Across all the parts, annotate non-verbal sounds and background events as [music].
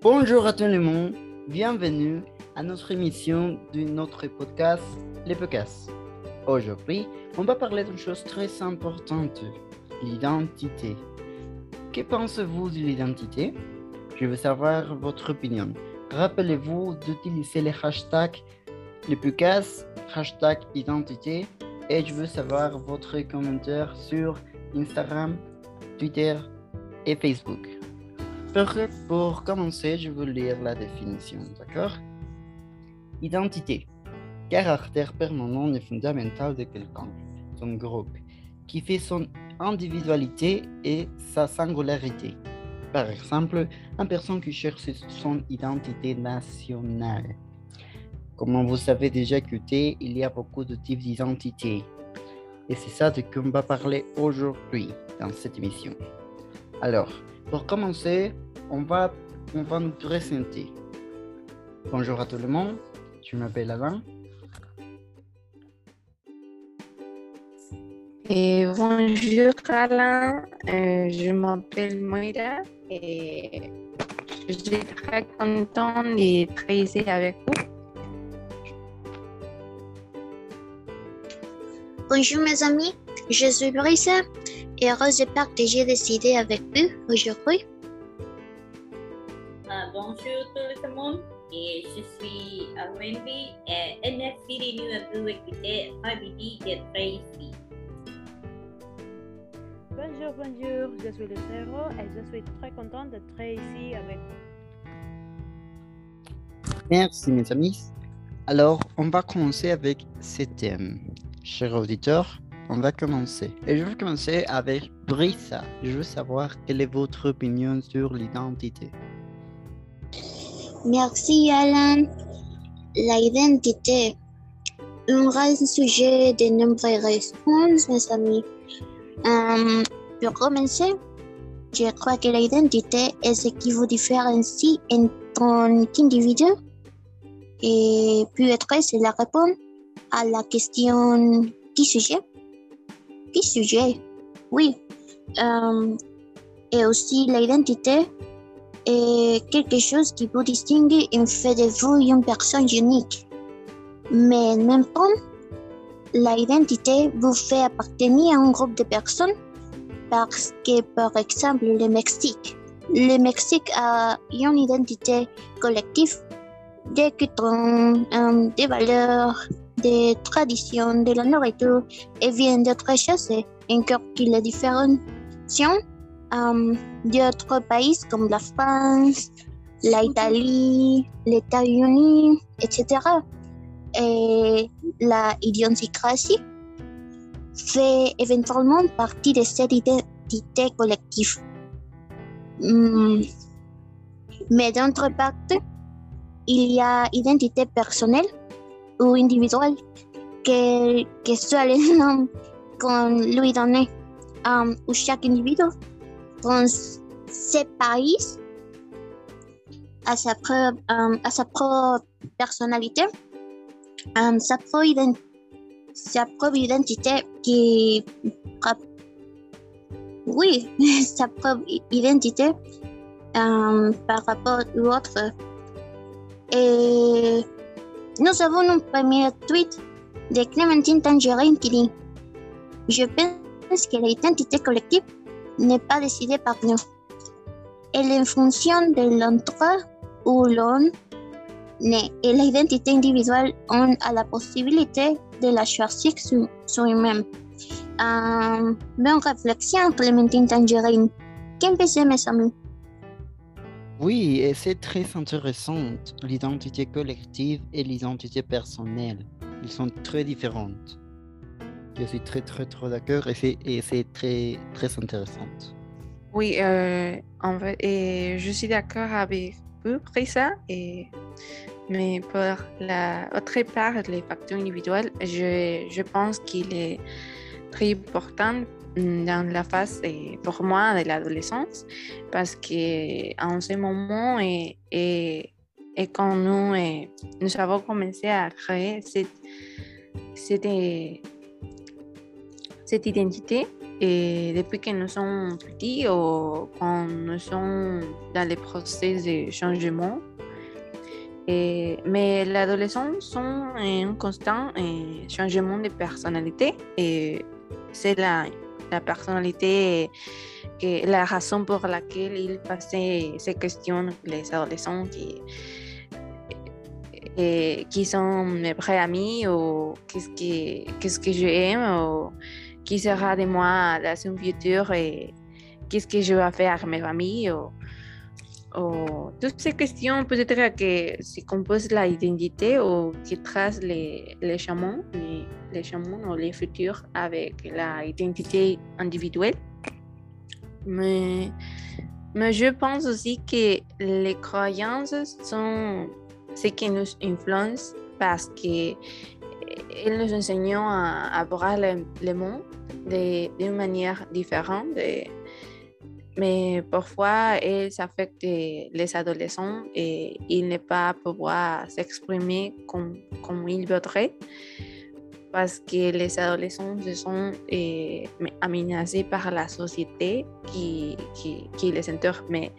Bonjour à tout le monde, bienvenue à notre émission de notre podcast, les podcasts. Aujourd'hui, on va parler d'une chose très importante, l'identité. Que pensez-vous de l'identité? Je veux savoir votre opinion. Rappelez-vous d'utiliser les hashtags les podcasts, hashtag identité, et je veux savoir votre commentaire sur Instagram, Twitter et Facebook. Pour commencer, je vais lire la définition, d'accord? Identité. Caractère permanent et fondamental de quelqu'un, son groupe, qui fait son individualité et sa singularité. Par exemple, une personne qui cherche son identité nationale. Comme vous savez déjà écouté, il y a beaucoup de types d'identité. Et c'est ça de quoi on va parler aujourd'hui dans cette émission. Alors, pour commencer, on va, on va nous présenter. Bonjour à tout le monde, je m'appelle Alain. Et bonjour Alain, euh, je m'appelle Moira et je suis très contente d'être ici avec vous. Bonjour mes amis, je suis Brisa et heureuse de partager des idées avec vous aujourd'hui. Bonjour tout le monde, et je suis Wendy et NFC de nous vous écouter Habibi de Tracy. Bonjour, bonjour, je suis Lucero et je suis très contente d'être ici avec vous. Merci mes amis. Alors, on va commencer avec ce thème. Chers auditeurs, on va commencer. Et je vais commencer avec Brissa. Je veux savoir quelle est votre opinion sur l'identité. Merci Alain. L'identité. Un sujet de nombreuses réponses, mes amis. Euh, pour commencer, je crois que l'identité est ce qui vous différencie en tant qu'individu. Et après, c'est la réponse à la question qui sujet? Qui sujet? Oui. Euh, et aussi l'identité est quelque chose qui vous distingue et fait de vous une personne unique. Mais en même temps, l'identité vous fait appartenir à un groupe de personnes parce que, par exemple, le Mexique. Le Mexique a une identité collective euh, des valeurs, des traditions, de la nourriture et bien d'autres choses, encore que les différenciations d'autres pays comme la France, l'Italie, les États-Unis, etc. Et la idiosyncrasie fait éventuellement partie de cette identité collective. Mm. Mais d'autre part, il y a identité personnelle ou individual que, que suele nom con lui donné um, ou chaque individu ce pays à sa propre, um, à sa propre personnalité, um, sa, propre identité qui oui, [laughs] sa propre identité um, par rapport aux autres. Et nous avons un premier tweet de Clémentine Tangerine qui dit Je pense que l'identité collective n'est pas décidée par nous. Elle est en fonction de l'endroit où l'on et l'identité individuelle on a la possibilité de la choisir sur, sur lui-même. Euh, bonne réflexion, Clémentine Tangerine. Qu'en pensez, mes amis? Oui, et c'est très intéressant, l'identité collective et l'identité personnelle. Ils sont très différentes. Je suis très, très, très d'accord et c'est, très, très intéressant. Oui, euh, en fait, et je suis d'accord avec vous, Brisa, et mais pour la autre part, les facteurs individuels, je, je pense qu'il est très important dans la phase, pour moi, de l'adolescence, parce qu'en ce moment, et, et, et quand nous, et, nous avons commencé à créer cette, cette, cette identité, et depuis que nous sommes petits ou quand nous sommes dans les processus de changement. Et, mais l'adolescence sont un constant eh, changement de personnalité et c'est la, la personnalité que la raison pour laquelle ils passaient ces questions, les adolescents qui, qui sont mes vrais amis ou qu'est-ce que, qu'est-ce que ou qui sera de moi dans un futur et qu'est-ce que je vais faire avec mes amis ou, ou toutes ces questions peut-être que se composent l'identité ou qui tracent les, les chemins, les, les ou les futurs avec l'identité individuelle. Mais, mais je pense aussi que les croyances sont ce qui nous influence parce que elles nous enseignent à, à voir le, monde de- d'une manière différente. mais parfois, elles affectent les adolescents et ils ne pas pouvoir s'exprimer comme, comme ils voudraient parce que les adolescents se sont eh, aménagés par la société qui, les entoure. Mais,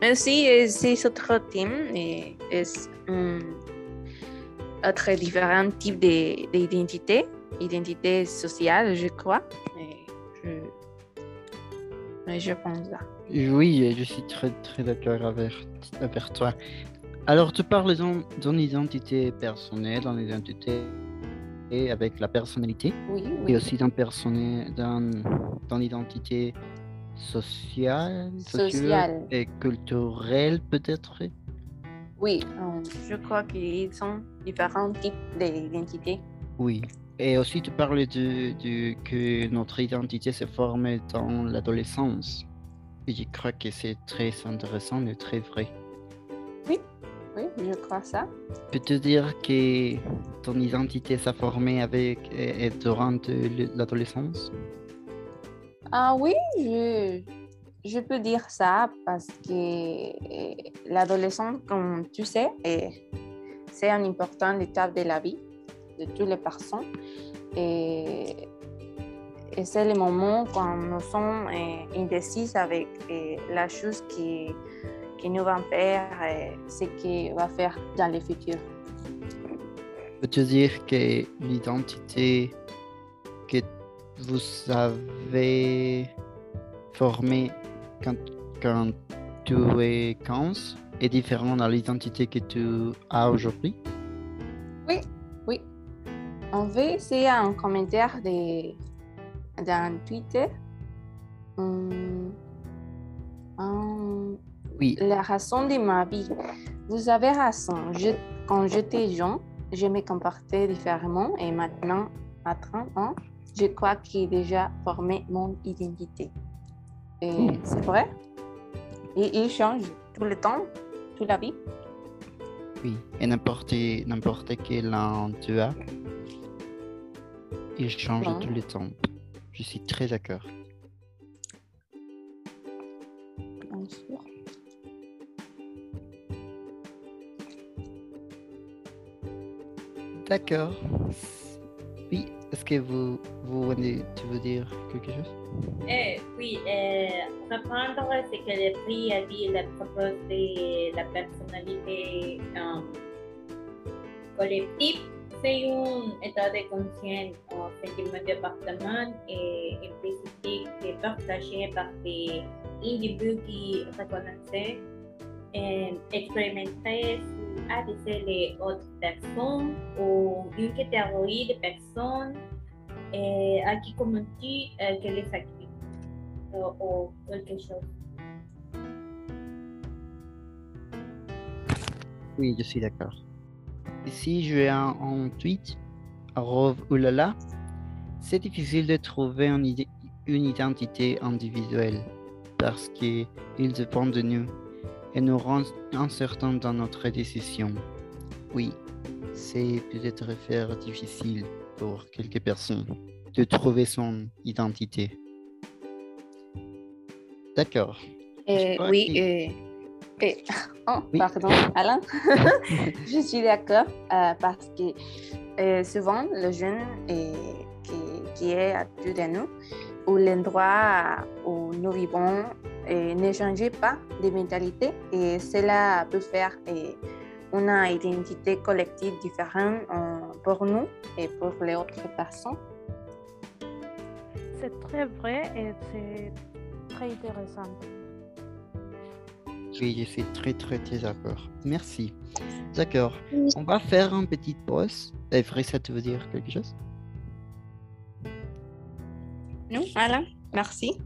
mais eh, c'est autre thème, c'est un autre différent type de- d'identité, identité sociale, je crois. Je, mais je pense ça. Oui, je suis très très d'accord avec, avec toi. Alors, tu parles d'un d'une identité personnelle, d'une identité avec la personnalité, Oui, et aussi d'un personnel, d'un d'une identité sociale, sociale Sociale. et culturelle peut-être? Oui, euh, je crois qu'ils sont différents types d'identité. Oui. Et aussi, tu parlais de, de que notre identité se forme dans l'adolescence. Et je crois que c'est très intéressant et très vrai. Oui, je crois ça. Peux-tu dire que ton identité s'est formée avec et, et durant le- l'adolescence? Ah oui, je, je peux dire ça parce que l'adolescence, comme tu sais, est- c'est une importante étape de la vie de toutes les personnes. Et, et c'est le moment quand nous sommes euh, indécis avec euh, la chose qui, nous va faire, euh, ce qu'on va faire dans le futur. Peux-tu dire que l'identité que vous avez formée quand, quand tu es 15 est différente de l'identité que tu as aujourd'hui? Oui, oui. En fait, c'est un commentaire dans Twitter. Hum, hum, Oui, la raison de ma vie. Vous avez raison. Je- quand j'étais jeune, je me comportais différemment et maintenant, à 30 ans, je crois que j'ai déjà formé mon identité. Et c'est vrai. Et il change tout le temps, toute la vie. oui. Et n'importe n'importe quel tu as, il change Ouais. tout le temps. Je suis très d'accord. bien sûr. D'accord. Est-ce que vous, vous tu veux dire quelque chose? Euh, oui, euh, reprendre ce que le prix a dit à propos de la personnalité euh, collective, c'est un état de conscience, un sentiment d'appartement et implicite qui est partagé par des individus qui reconnaissent et avec les autres personnes ou une catégorie de personnes eh, à qui commenter euh, que les actifs ou, ou quelque chose. Oui, je suis d'accord. Ici, je ai un, un tweet, arrove oulala. C'est difficile de trouver une, une identité individuelle parce qu'il dépend de nous et nous rend incertains dans notre décision. Oui, c'est peut-être faire difficile pour quelques personnes de trouver son identité. D'accord. Euh, oui, qu'il- euh, et- [laughs] oh, Oui. pardon, [laughs] Alain. [laughs] je suis d'accord euh, parce que euh, souvent, les jeunes euh, qui, qui est autour de nous, ou l'endroit où nous vivons, et ne changez pas de mentalité et cela peut faire et, une identité collective différente euh, pour nous et pour les autres personnes. C'est très vrai et c'est très intéressant. Oui, je suis très très très d'accord. Merci. D'accord. On va faire une petite pause. Et ça te veut dire quelque chose? Non, voilà. Merci.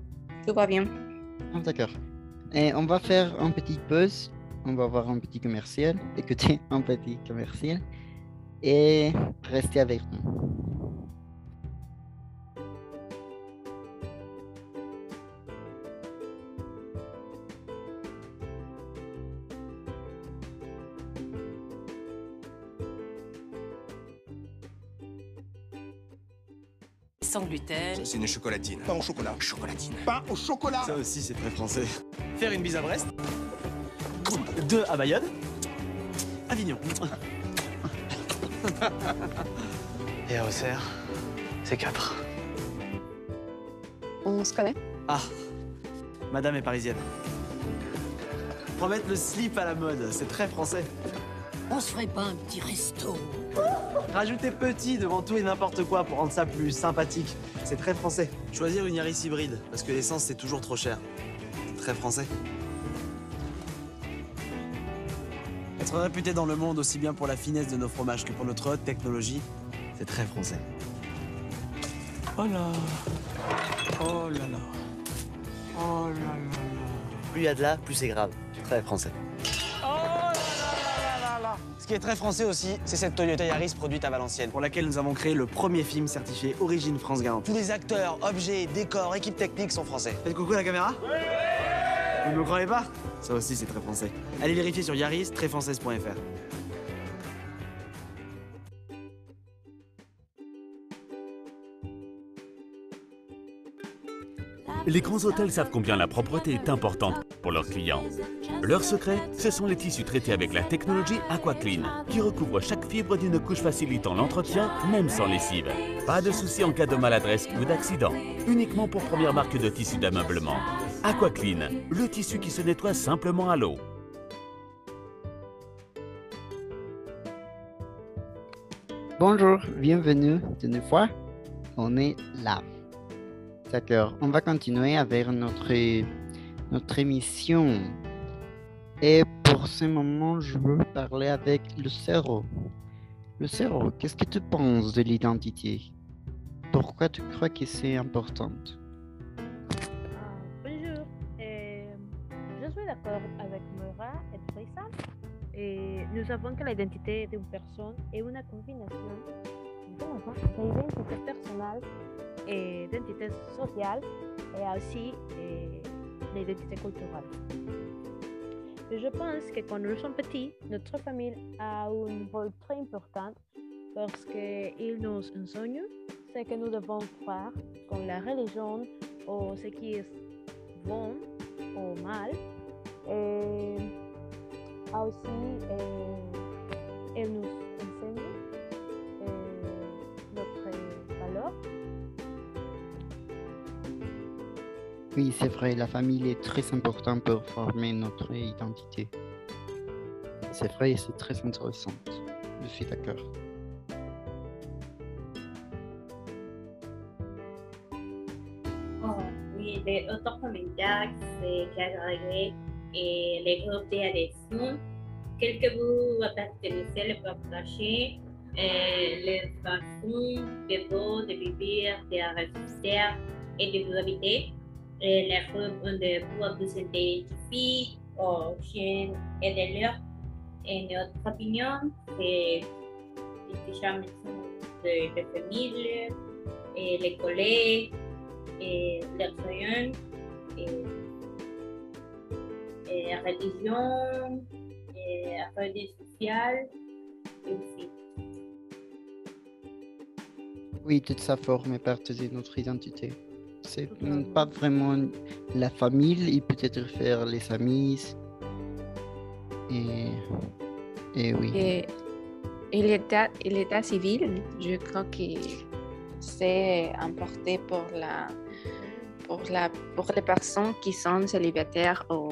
Tout va bien. Ah, D'accord. Et on va faire une petite pause. On va voir un petit commercial. Écoutez [laughs] un petit commercial. Et restez avec nous. C'est une chocolatine. Pain au chocolat. Chocolatine. Pain au chocolat. Ça aussi, c'est très français. Faire une bise à Brest. Deux à Bayonne. Avignon. [laughs] Et à Auxerre, c'est quatre. On se connaît? Ah, madame est parisienne. Remettre le slip à la mode, c'est très français. On se ferait pas un petit resto Rajouter petit devant tout et n'importe quoi pour rendre ça plus sympathique, c'est très français. Choisir une Yaris hybride, parce que l'essence c'est toujours trop cher. C'est très français. Être réputé dans le monde aussi bien pour la finesse de nos fromages que pour notre haute technologie, c'est très français. Oh là Oh là là Oh là là là Plus il y a de là, plus c'est grave. Très français. Ce qui est très français aussi, c'est cette Toyota Yaris produite à Valenciennes, pour laquelle nous avons créé le premier film certifié Origine France Garantie. Tous les acteurs, objets, décors, équipes techniques sont français. Faites coucou à la caméra Vous ne me croyez pas? Ça aussi, c'est très français. Allez vérifier sur yaris, trèsfrançaise.fr. Les grands hôtels savent combien la propreté est importante leurs clients. Leur secret, ce sont les tissus traités avec la technologie AquaClean, qui recouvre chaque fibre d'une couche facilitant l'entretien, même sans lessive. Pas de souci en cas de maladresse ou d'accident. Uniquement pour première marque de tissu d'ameublement. AquaClean, le tissu qui se nettoie simplement à l'eau. Bonjour, bienvenue de nouveau. On est là. D'accord, on va continuer avec notre, notre émission. Et pour ce moment, je veux parler avec le cerveau. Le cerveau, qu'est-ce que tu penses de l'identité? Pourquoi tu crois que c'est important bonjour. Euh, je suis d'accord avec Mora et Teresa. Et nous savons que l'identité d'une personne est une combinaison d'identité personnelle et d'identité sociale et aussi euh, l'identité culturelle. Je pense que quand nous sommes petits, notre famille a un rôle très important parce qu'ils nous enseignent ce que nous devons croire, comme la religion ou ce qui est bon ou mal. Et aussi, euh, elle nous enseigne Oui, c'est vrai, la famille est très importante pour former notre identité. C'est vrai c'est très intéressant. Je suis d'accord. Oh, oui, les autres commentaires c'est qu'agréer et les groupes d'adhésion. Quel que vous appartenez, le partager, et les façons de vous, de vivre, de résister et de vous habiter. Et les groupes de vous vous identifier aux chiens et de leur. Et notre opinion, c'est déjà de la famille, et les collègues, et les et la religion, et la religion sociale, et aussi. Oui, toute ça forme partie de notre identité. C'est pas vraiment la famille, et peut-être faire les amis. Et, et oui. Et, et l'état, l'état civil, je crois que c'est important pour la pour la pour les personnes qui sont célibataires ou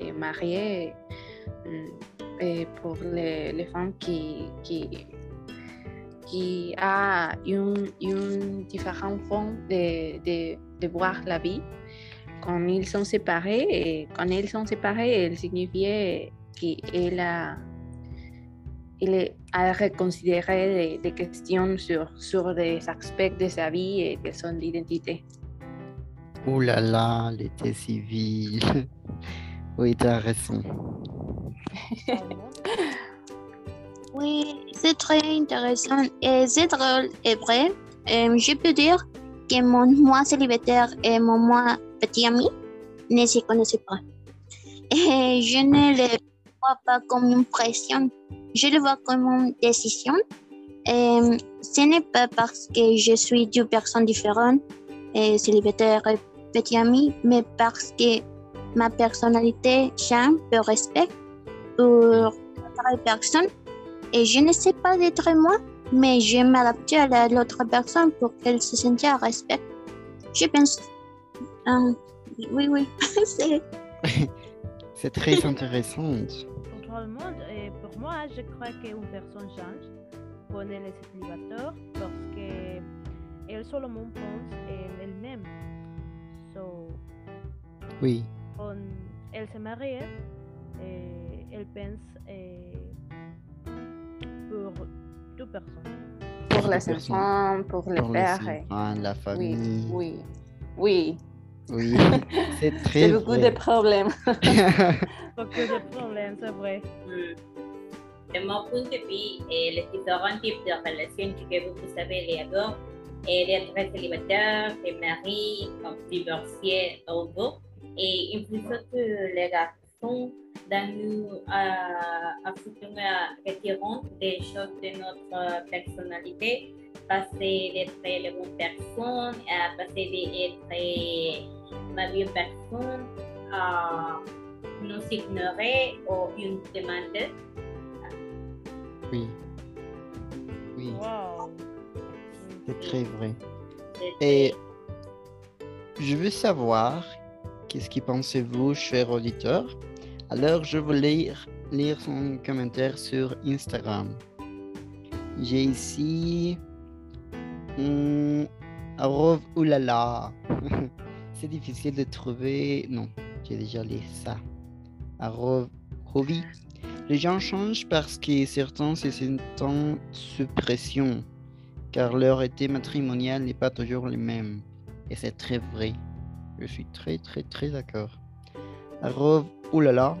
et mariées et pour les, les femmes qui qui a une, une différente forme de, de, de voir la vie quand ils sont séparés et quand ils sont séparés elle signifiait qu'elle a il a reconsidéré des, des, questions sur, sur des aspects de sa vie et de son identité. Ouh là là, l'été civil. [laughs] oui, tu as raison. [laughs] oui, c'est très intéressant et c'est drôle et vrai. Et je peux dire que mon moi célibataire et mon moi petit ami ne se connaissaient pas. Et je ne le vois pas comme une pression je le vois comme une décision. Et ce n'est pas parce que je suis deux personnes différentes, célibataire et petit ami, mais parce que ma personnalité change par respect pour la personne. Et je ne sais pas d'être moi, mais je m'adapte à l'autre personne pour qu'elle se sente à respect. Je pense. Euh, oui, oui, [laughs] c'est. [laughs] c'est très intéressant. Pour tout le monde, et pour moi, je crois qu'une personne change quand elle est célibataire parce qu'elle seulement pense en elle-même. So, oui. Quand elle se marie, et elle pense et pour deux personnes. Pour les enfants, pour le Pour père. les enfants, la famille. Oui, oui. Oui, [laughs] c'est très C'est beaucoup vrai. de problèmes. [laughs] Beaucoup de problèmes, c'est vrai. De mon point de vue, les différents types de relations que vous savez d'abord, et d'être célibataire, et marié, comme divorcé ou autre, et il faut que les garçons dans nous à, à futur retirant des choses de notre personnalité, passer d'être la bonne personne, à passer d'être la vieille personne, à nous ignorer ou une demande. Oui. Oui, Wow. c'est très vrai. Et je veux savoir qu'est-ce que pensez-vous, cher auditeur. Alors, je vais lire, son commentaire sur Instagram. J'ai ici. Hmm, arrove oulala. [laughs] C'est difficile de trouver. Non, j'ai déjà lu ça. Rovi. Les gens changent parce que certains se sentent sous pression, car leur été matrimonial n'est pas toujours le même. Et c'est très vrai. Je suis très très très d'accord. Arrove, oulala.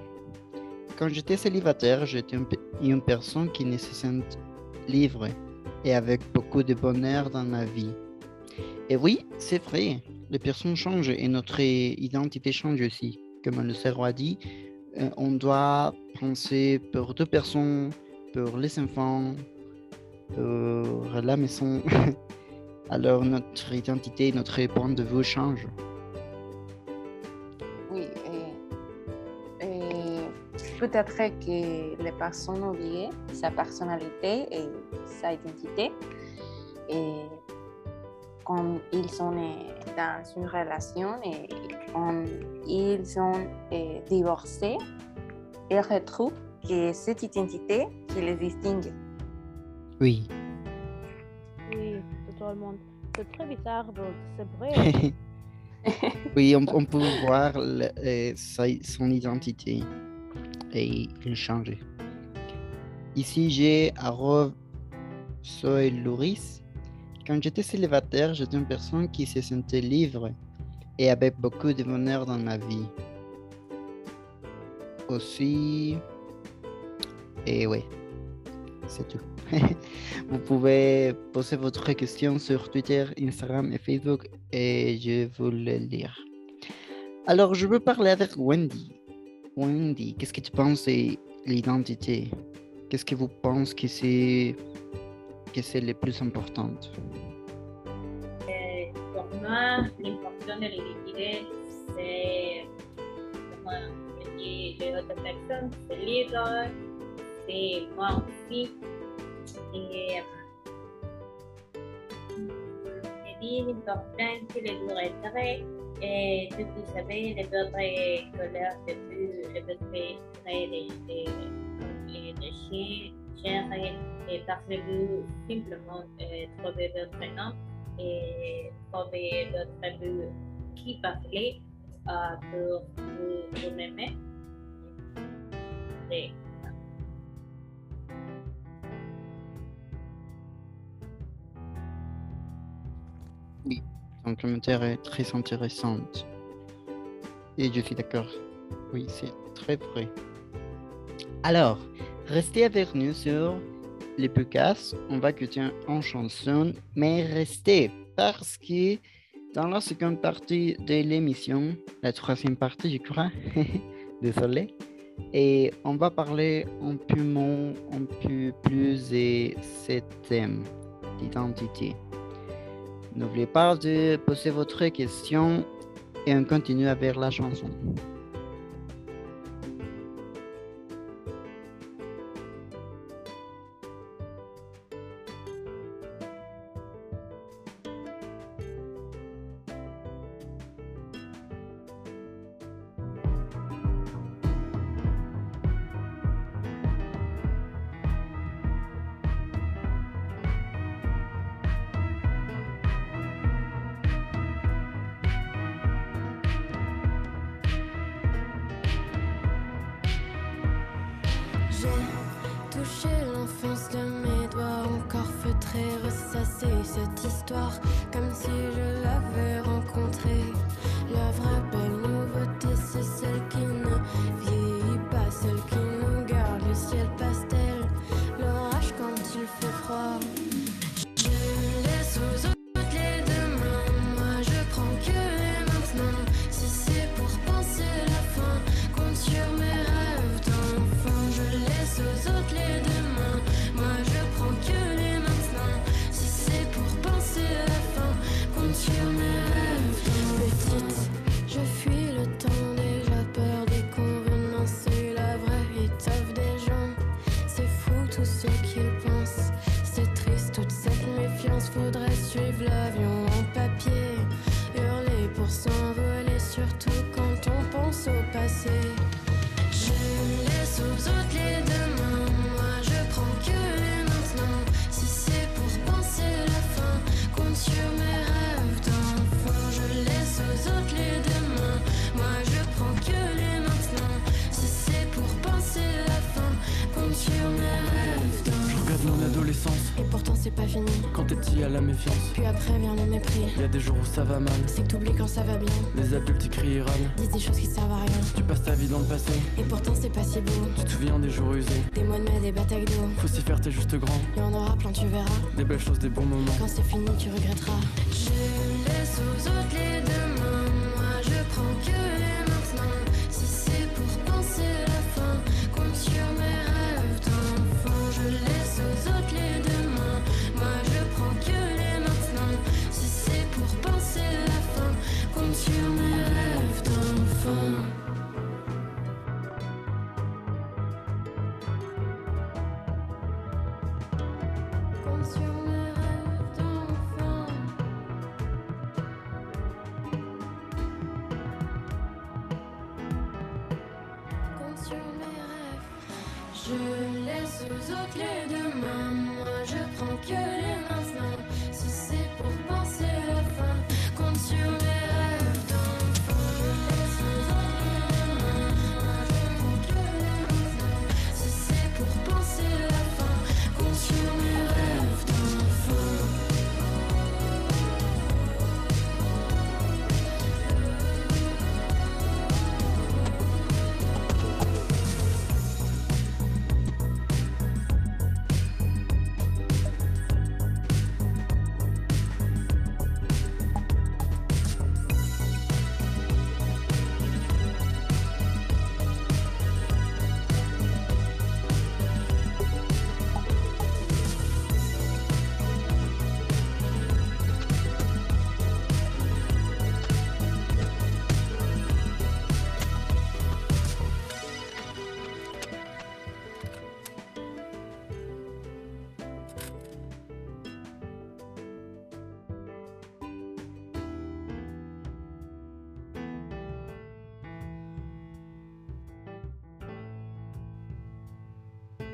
Quand j'étais célibataire, j'étais une personne qui ne se sent libre et avec beaucoup de bonheur dans ma vie. Et oui, c'est vrai, les personnes changent et notre identité change aussi. Comme le cerveau a dit, euh, on doit penser pour deux personnes, pour les enfants, pour la maison. [laughs] Alors notre identité, notre point de vue change. Peut-être que les personnes oublient sa personnalité et sa identité. Et quand ils sont dans une relation et quand ils sont euh, divorcés, ils retrouvent que cette identité qui les distingue. Oui. Oui, totalement. C'est très bizarre, donc c'est vrai. [laughs] oui, on, on peut voir le- euh, sa- son identité et il change. Ici, j'ai arrove soy. Quand j'étais célibataire, j'étais une personne qui se sentait libre et avec beaucoup de bonheur dans ma vie. Aussi, et ouais, c'est tout. [laughs] Vous pouvez poser votre question sur Twitter, Instagram et Facebook et je vais vous le lire. Alors, je veux parler avec Wendy. Wendy, qu'est-ce que tu penses de l'identité? Qu'est-ce que vous pensez que c'est que c'est le plus important? Euh, pour moi, l'important de l'identité, c'est, comme je dis, l'autre personne, c'est libre, c'est moi aussi. Et plus important que les durées et tout vous savez, les autres couleurs de plus, des chiens, chiens et parce que vous simplement trouvez votre nom et trouver votre but qui parler euh, pour vous, vous aimer. Et, Ton commentaire est très intéressant. Et je suis d'accord. Oui, c'est très vrai. Alors, restez avec nous sur les podcasts. On va écouter en chanson, mais restez parce que dans la seconde partie de l'émission, la troisième partie, je crois, [laughs] désolé, et on va parler un peu, moins, un peu plus de ce thème d'identité. N'oubliez pas de poser votre question et on continue avec la chanson. J'ai touché l'enfance de mes doigts, encore feutré, ressassé cette histoire, comme si je l'avais rencontrée. La ça va mal, C'est que t'oublies quand ça va bien. les adultes ils crient et râlent. Disent des choses qui servent à rien. Tu passes ta vie dans le passé, Et pourtant c'est pas si beau. tu te souviens des jours usés. Des mois de mai, des batailles d'eau. Faut s'y faire, t'es juste grand. Il y en aura plein, tu verras. Des belles choses, des bons moments. Quand c'est fini, tu regretteras. Je laisse aux autres les demain. Moi, je prends que les maintenant. Si c'est pour penser la fin, compte sur mes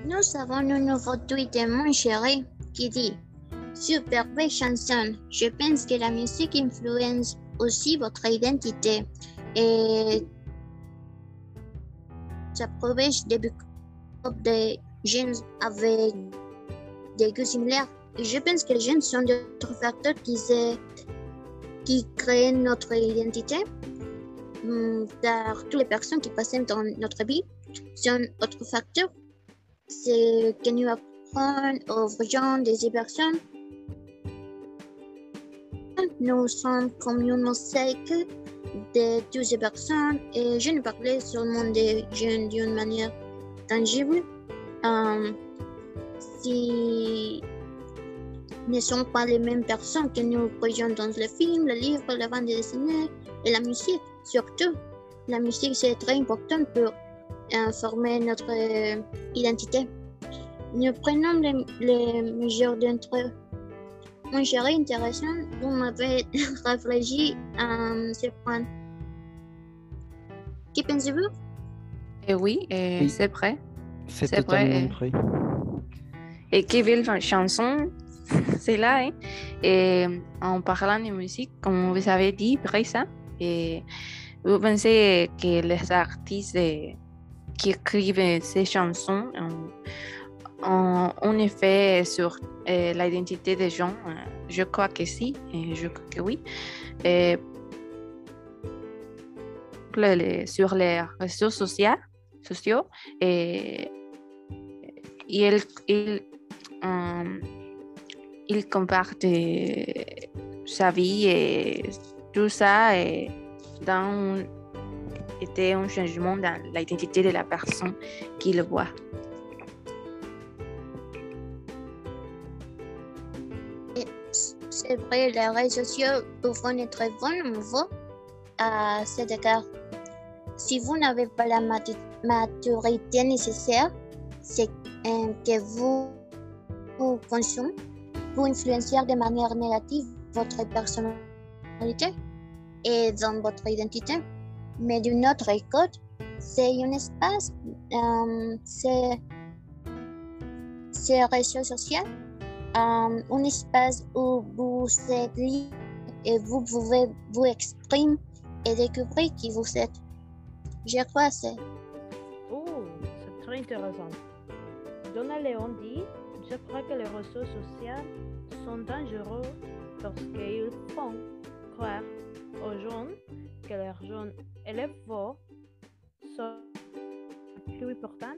Nous avons un nouveau tweet de mon chéri qui dit Super belle chanson. Je pense que la musique influence aussi votre identité et ça protège des des jeunes avec des goûts similaires. Et je pense que les jeunes sont d'autres facteurs qui, qui créent notre identité. Hum, Car toutes les personnes qui passent dans notre vie sont autres facteurs. C'est que nous apprenons aux gens des personnes. Nous sommes comme une de toutes ces personnes et je ne parlais seulement des jeunes d'une manière tangible. Euh, si ne sont pas les mêmes personnes que nous voyons dans le film, le livre, la bande dessinée et la musique. Surtout, la musique c'est très important pour euh, former notre euh, identité. Nous prenons les, les mesures d'entre eux. Mon chéri intéressant, vous m'avez [laughs] réfléchi à ce point. Que pensez-vous? Et oui, et Oui. c'est vrai. C'est vrai, totalement et- vrai. Et quelle belle chanson, [laughs] c'est là. hein. Et en parlant de musique, comme vous avez dit, Brisa, et vous pensez que les artistes qui écrivent ces chansons ont, ont un effet sur euh, l'identité des gens Euh, Je crois que si, et je crois que oui. Et sur les réseaux sociaux, sociaux et il, il, euh, il sa vie et tout ça et dans était un changement dans l'identité de la personne qui le voit. C'est vrai, les réseaux sociaux peuvent être bons nouveau à cet égard. Si vous n'avez pas la matu- maturité nécessaire, c'est euh, que vous, vous consommez pour influencer de manière négative votre personnalité et dans votre identité. Mais d'une autre côté, c'est un espace, euh, c'est ces réseaux sociaux euh, un espace où vous êtes libre et vous pouvez vous exprimer et découvrir qui vous êtes. Je crois que c'est Oh, c'est très intéressant. Donna Leon dit Je crois que les réseaux sociaux sont dangereux parce qu'ils font croire aux jeunes que leurs élèves sont plus importants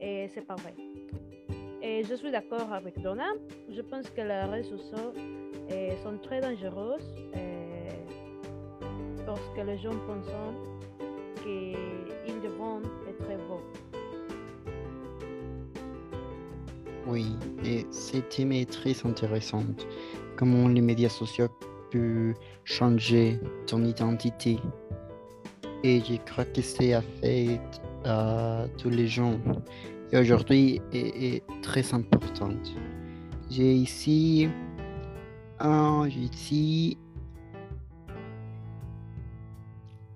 et c'est pas vrai. Et je suis d'accord avec Donna. Je pense que les réseaux sociaux euh, sont très dangereux euh, parce que les gens pensent qu'ils devront être beaux. Oui, et cette thème est très intéressante. Comment les médias sociaux peuvent changer ton identité. Et je crois que c'est affaire à tous les gens. Et aujourd'hui est, très importante. J'ai ici un, j'ai ici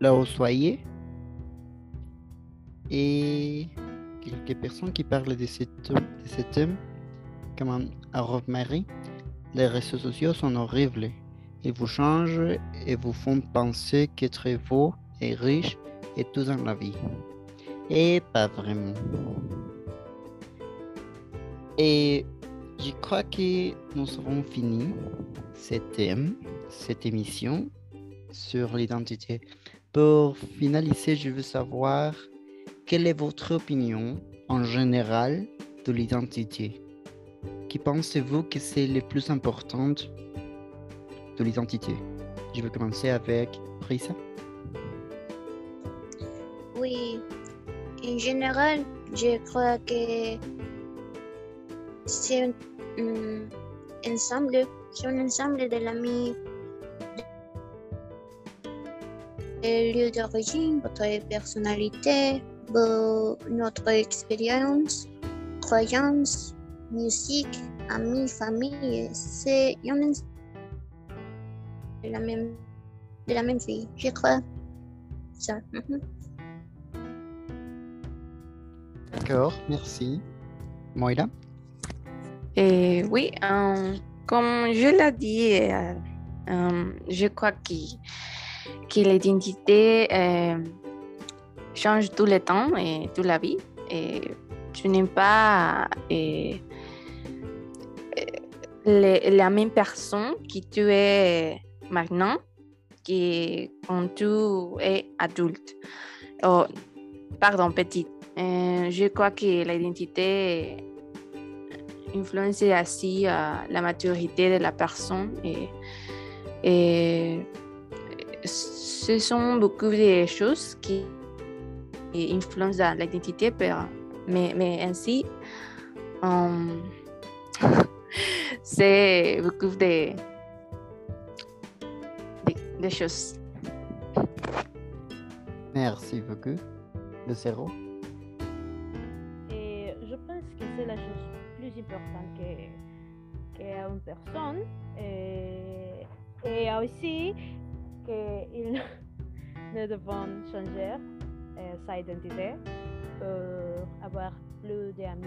là où soyez et quelques personnes qui parlent de ce de ce thème comme à Rosemary. Les réseaux sociaux sont horribles. Ils vous changent et vous font penser qu'être beau et riche est tout dans la vie. Et pas vraiment. Et je crois que nous avons fini ce thème, cette émission sur l'identité. Pour finaliser, je veux savoir quelle est votre opinion en général de l'identité Qui pensez-vous que c'est le plus important de l'identité? Je vais commencer avec Prisa. En général, je crois que c'est un, un ensemble, c'est un ensemble de l'amis, de lieu d'origine, votre personnalité, notre expérience, croyances, musique, amis, famille, c'est un ensemble de la même, de la même vie, je crois. Ça. mhm. D'accord, merci. Moira Et oui, euh, comme je l'ai dit, euh, euh, je crois que, que l'identité change tout le temps et toute la vie. Et tu n'es pas la même personne que tu es maintenant que quand tu es adulte. Oh, pardon, petite. Je crois que l'identité influence aussi la maturité de la personne et, et ce sont beaucoup de choses qui influencent l'identité, mais, ainsi, euh, [laughs] c'est beaucoup de, de, de choses. Merci beaucoup. Le zéro que à une personne. Et, et aussi qu'il ne devons changer euh, sa identité pour avoir plus d'amis.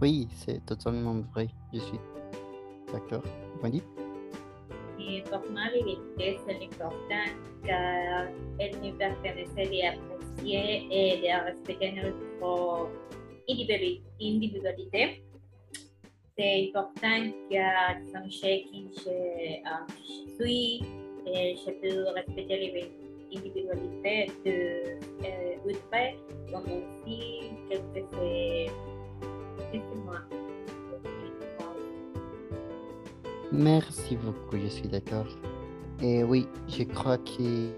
Oui, c'est totalement vrai. Je suis d'accord. Wendy? Et pour moi, l'identité, c'est important car elle nous permet d'apprécier et de respecter notre individualité. C'est important car sans qui je, je suis et je peux respecter l'individualité de l'autre comme aussi quelque chose c'est moi. Merci beaucoup, je suis d'accord. Et oui, je crois que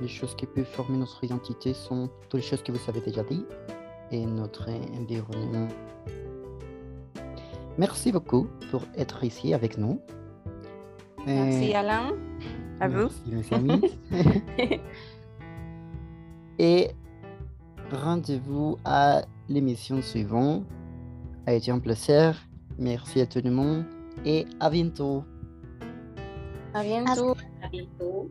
les choses qui peuvent former notre identité sont toutes les choses que vous avez déjà dit et notre environnement. Merci beaucoup pour être ici avec nous. Merci Et- Alain, à vous. Merci, mes amis. [laughs] Et rendez-vous à l'émission suivante. A été un plaisir. Merci à tout le monde et à bientôt. À bientôt. À bientôt.